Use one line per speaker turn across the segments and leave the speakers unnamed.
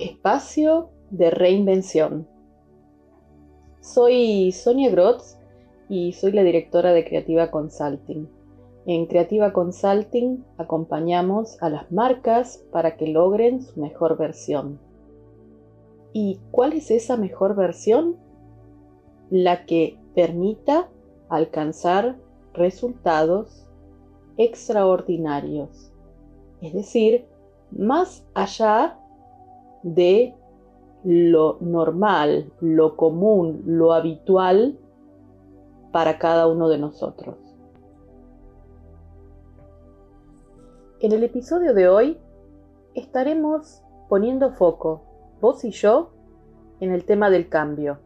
Espacio de reinvención. Soy Sonia Grotz y soy la directora de Creativa Consulting. En Creativa Consulting acompañamos a las marcas para que logren su mejor versión. ¿Y cuál es esa mejor versión? La que permita alcanzar resultados extraordinarios, es decir, más allá de lo normal, lo común, lo habitual para cada uno de nosotros. En el episodio de hoy estaremos poniendo foco, vos y yo, en el tema del cambio.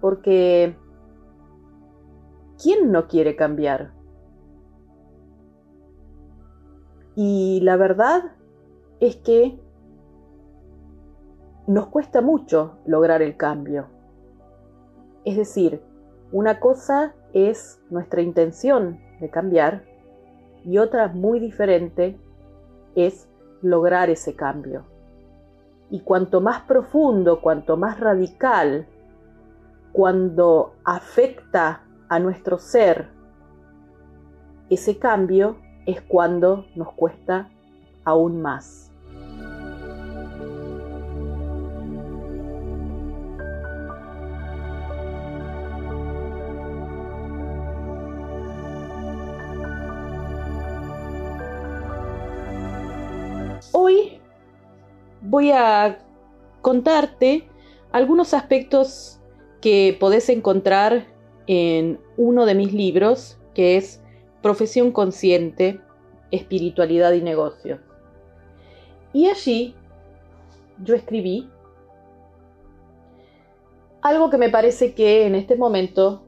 Porque, ¿quién no quiere cambiar? Y la verdad es que nos cuesta mucho lograr el cambio. Es decir, una cosa es nuestra intención de cambiar y otra muy diferente es lograr ese cambio. Y cuanto más profundo, cuanto más radical, cuando afecta a nuestro ser ese cambio, es cuando nos cuesta aún más. Voy a contarte algunos aspectos que podés encontrar en uno de mis libros, que es Profesión Consciente, Espiritualidad y Negocios. Y allí yo escribí algo que me parece que en este momento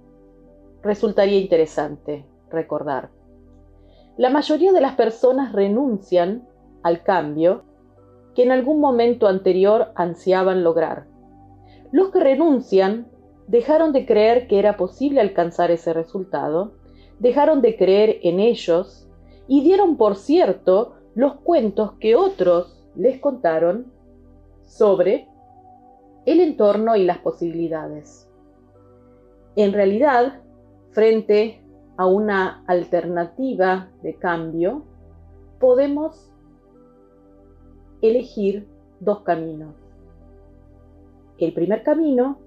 resultaría interesante recordar. La mayoría de las personas renuncian al cambio que en algún momento anterior ansiaban lograr. Los que renuncian dejaron de creer que era posible alcanzar ese resultado dejaron de creer en ellos y dieron por cierto los cuentos que otros les contaron sobre el entorno y las posibilidades. En realidad, frente a una alternativa de cambio, podemos elegir dos caminos. El primer camino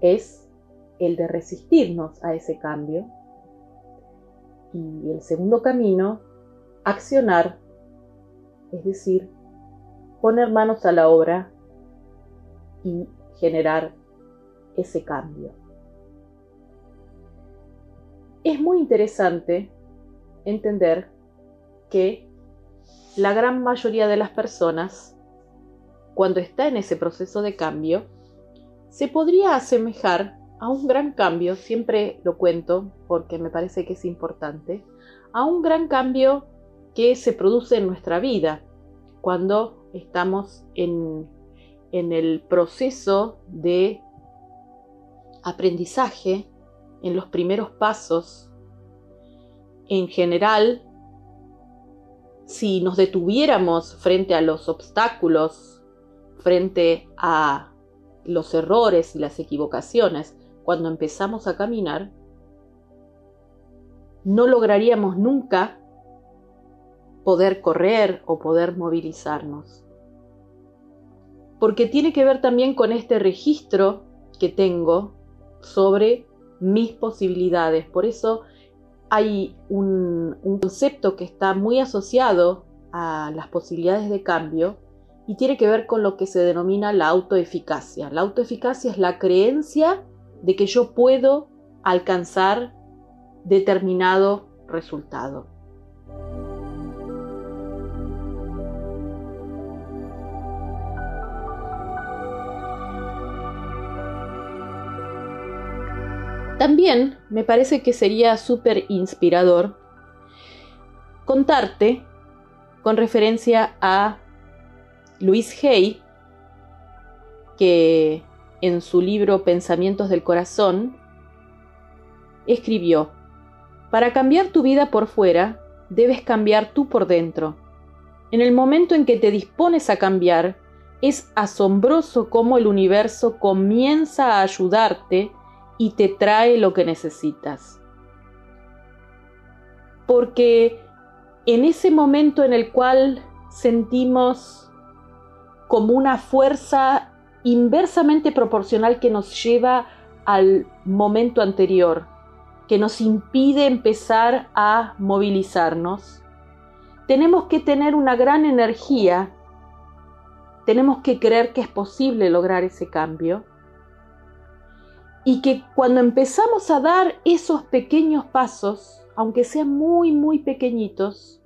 es el de resistirnos a ese cambio y el segundo camino, accionar, es decir, poner manos a la obra y generar ese cambio. Es muy interesante entender que la gran mayoría de las personas, cuando está en ese proceso de cambio, se podría asemejar a un gran cambio, siempre lo cuento porque me parece que es importante, a un gran cambio que se produce en nuestra vida cuando estamos en, en el proceso de aprendizaje, en los primeros pasos. En general, si nos detuviéramos frente a los obstáculos, frente a los errores y las equivocaciones, cuando empezamos a caminar, no lograríamos nunca poder correr o poder movilizarnos. Porque tiene que ver también con este registro que tengo sobre mis posibilidades. Por eso hay un, concepto que está muy asociado a las posibilidades de cambio y tiene que ver con lo que se denomina la autoeficacia. La autoeficacia es la creencia de que yo puedo alcanzar determinado resultado. También me parece que sería súper inspirador contarte con referencia a Luis Hay, que en su libro Pensamientos del Corazón, escribió, Para cambiar tu vida por fuera, debes cambiar tú por dentro. En el momento en que te dispones a cambiar, es asombroso cómo el universo comienza a ayudarte y te trae lo que necesitas. Porque en ese momento en el cual sentimos como una fuerza inversamente proporcional que nos lleva al momento anterior, que nos impide empezar a movilizarnos, tenemos que tener una gran energía, tenemos que creer que es posible lograr ese cambio y que cuando empezamos a dar esos pequeños pasos, aunque sean muy, muy pequeñitos,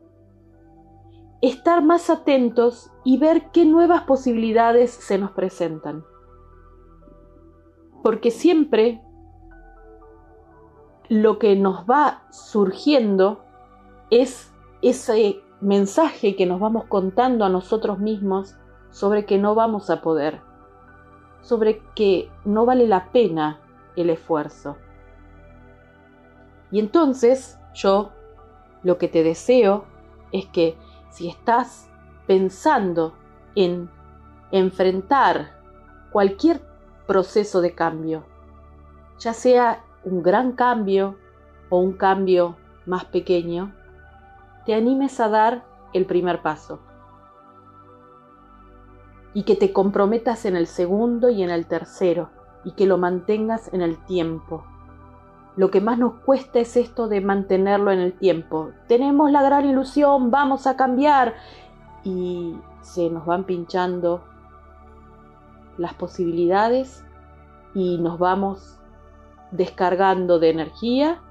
estar más atentos y ver qué nuevas posibilidades se nos presentan. Porque siempre lo que nos va surgiendo es ese mensaje que nos vamos contando a nosotros mismos sobre que no vamos a poder, sobre que no vale la pena el esfuerzo. Y entonces yo lo que te deseo es que si estás pensando en enfrentar cualquier proceso de cambio, ya sea un gran cambio o un cambio más pequeño, te animes a dar el primer paso y que te comprometas en el segundo y en el tercero y que lo mantengas en el tiempo. Lo que más nos cuesta es esto de mantenerlo en el tiempo. Tenemos la gran ilusión, vamos a cambiar y se nos van pinchando las posibilidades y nos vamos descargando de energía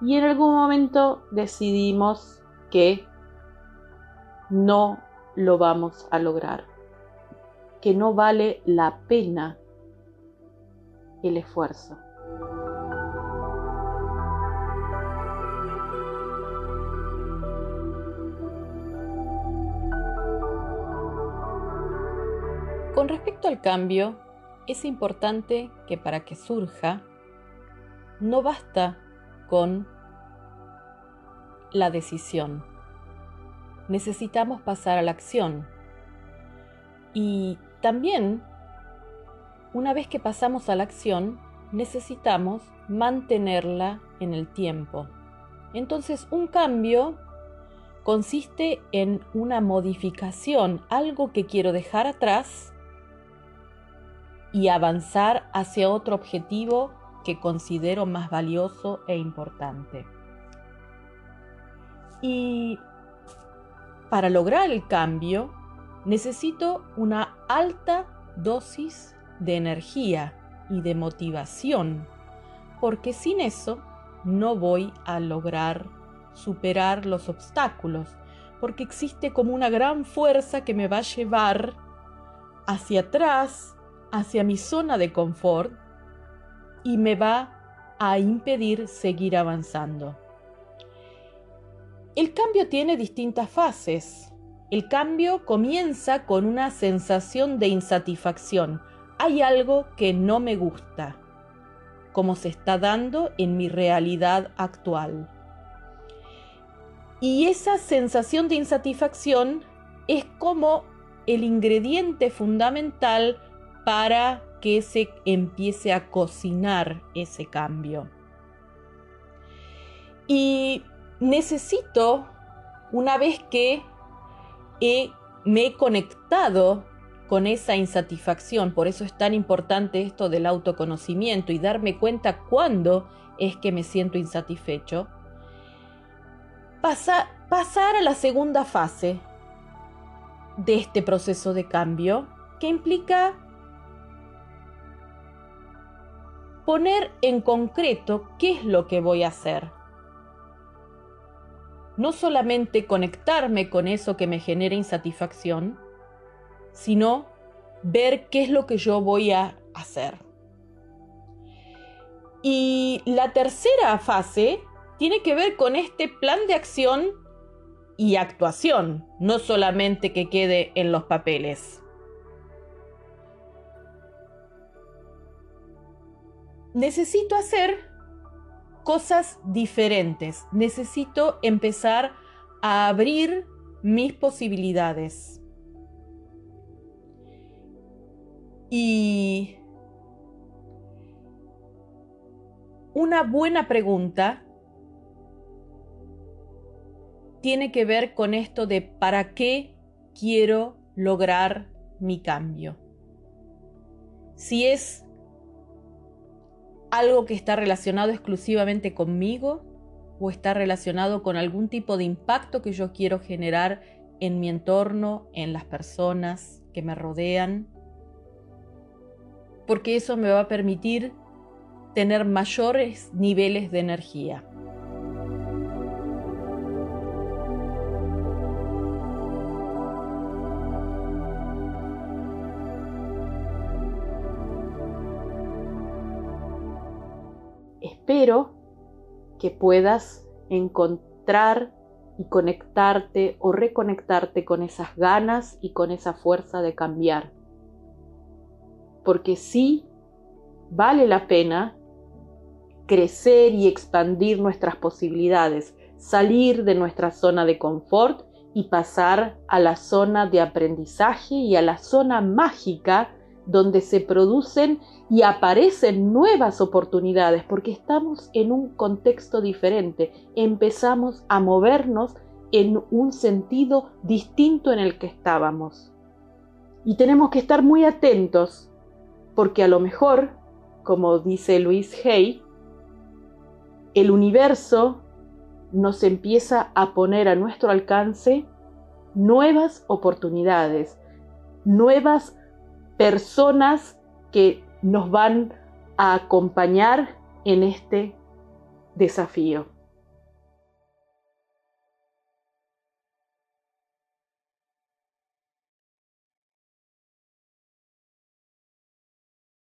y en algún momento decidimos que no lo vamos a lograr, que no vale la pena el esfuerzo. Con respecto al cambio, es importante que para que surja, no basta con la decisión. Necesitamos pasar a la acción. Y también una vez que pasamos a la acción, necesitamos mantenerla en el tiempo. Entonces, un cambio consiste en una modificación, algo que quiero dejar atrás y avanzar hacia otro objetivo que considero más valioso e importante. Y para lograr el cambio, necesito una alta dosis de energía y de motivación, porque sin eso no voy a lograr superar los obstáculos, porque existe como una gran fuerza que me va a llevar hacia atrás, hacia mi zona de confort, y me va a impedir seguir avanzando. El cambio tiene distintas fases. El cambio comienza con una sensación de insatisfacción, hay algo que no me gusta, como se está dando en mi realidad actual. Y esa sensación de insatisfacción es como el ingrediente fundamental para que se empiece a cocinar ese cambio. Y necesito, una vez que me he conectado con esa insatisfacción. Por eso es tan importante esto del autoconocimiento y darme cuenta cuándo es que me siento insatisfecho. pasar a la segunda fase de este proceso de cambio que implica poner en concreto qué es lo que voy a hacer. No solamente conectarme con eso que me genera insatisfacción, sino ver qué es lo que yo voy a hacer. Y la tercera fase tiene que ver con este plan de acción y actuación, no solamente que quede en los papeles. Necesito hacer cosas diferentes, necesito empezar a abrir mis posibilidades. Y una buena pregunta tiene que ver con esto de para qué quiero lograr mi cambio. Si es algo que está relacionado exclusivamente conmigo o está relacionado con algún tipo de impacto que yo quiero generar en mi entorno, en las personas que me rodean, porque eso me va a permitir tener mayores niveles de energía. Espero que puedas encontrar y conectarte o reconectarte con esas ganas y con esa fuerza de cambiar. Porque sí vale la pena crecer y expandir nuestras posibilidades, salir de nuestra zona de confort y pasar a la zona de aprendizaje y a la zona mágica donde se producen y aparecen nuevas oportunidades, porque estamos en un contexto diferente, empezamos a movernos en un sentido distinto en el que estábamos. Y tenemos que estar muy atentos, porque a lo mejor, como dice Luis Hay, el universo nos empieza a poner a nuestro alcance nuevas oportunidades, nuevas personas que nos van a acompañar en este desafío.